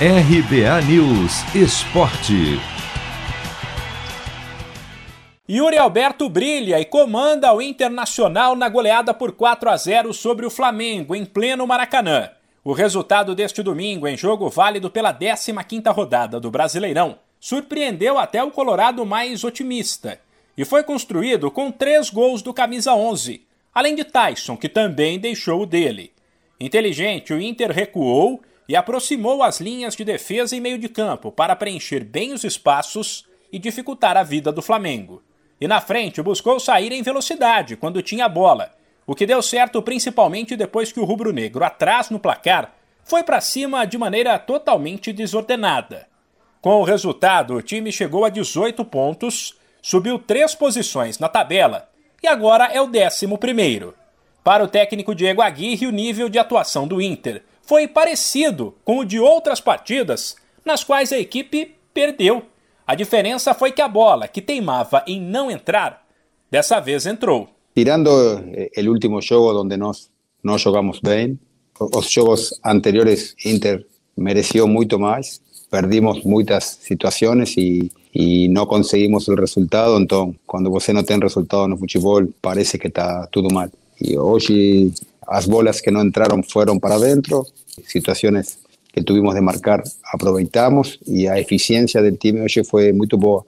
RBA News Esporte. Yuri Alberto brilha e comanda o Internacional na goleada por 4 a 0 sobre o Flamengo em pleno Maracanã. O resultado deste domingo em jogo válido pela 15ª rodada do Brasileirão surpreendeu até o Colorado mais otimista e foi construído com três gols do camisa 11, além de Tyson, que também deixou o dele. Inteligente, o Inter recuou e aproximou as linhas de defesa e meio de campo para preencher bem os espaços e dificultar a vida do Flamengo. E na frente buscou sair em velocidade quando tinha a bola, o que deu certo principalmente depois que o rubro-negro, atrás no placar, foi para cima de maneira totalmente desordenada. Com o resultado, o time chegou a 18 pontos, subiu três posições na tabela e agora é o 11 primeiro. Para o técnico Diego Aguirre, o nível de atuação do Inter foi parecido com o de outras partidas nas quais a equipe perdeu. A diferença foi que a bola, que teimava em não entrar, dessa vez entrou. Tirando o último jogo onde nós não jogamos bem, os jogos anteriores Inter mereció muito mais perdimos muchas situaciones y, y, no conseguimos el resultado. Entonces, cuando você no tiene resultado no fútbol, parece que está todo mal. Y hoy las bolas que no entraron fueron para adentro, situaciones que tuvimos de marcar aproveitamos y la eficiencia del time hoy fue muy boa.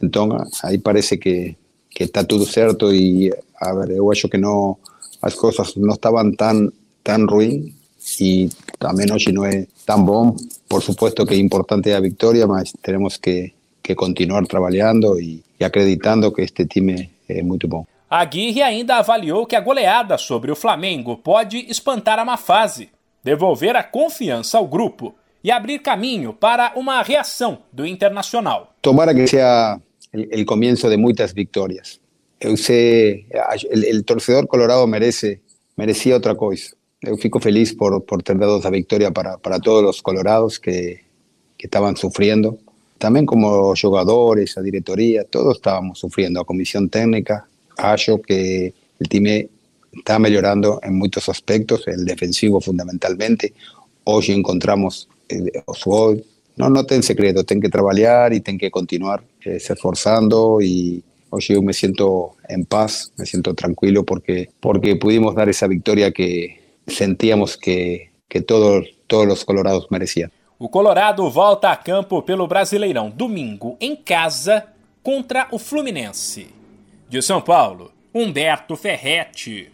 Entonces, ahí parece que, que está todo cierto y, a ver, que no, las cosas no estaban tan, tan ruin y también hoy no es tan bom. Por supuesto que es importante la victoria, mas tenemos que, que continuar trabalhando e, e acreditando que este time é muito bom. Aguirre ainda avaliou que a goleada sobre o Flamengo pode espantar a má fase, devolver a confiança ao grupo e abrir caminho para uma reação do Internacional. Tomara que seja o começo de muitas vitórias. Eu sei, o torcedor colorado merece, merecia outra coisa. Yo fico feliz por, por tener dado esa victoria para, para todos los colorados que, que estaban sufriendo. También como jugadores, a directoría, todos estábamos sufriendo. A comisión técnica, hallo que el time está mejorando en muchos aspectos, el defensivo fundamentalmente. Hoy encontramos el, hoy, no, no ten secreto, ten que trabajar y ten que continuar eh, se esforzando y hoy yo me siento en paz, me siento tranquilo porque, porque pudimos dar esa victoria que, sentíamos que, que todos, todos os colorados mereciam. O Colorado volta a campo pelo Brasileirão domingo em casa contra o Fluminense. De São Paulo, Humberto Ferretti.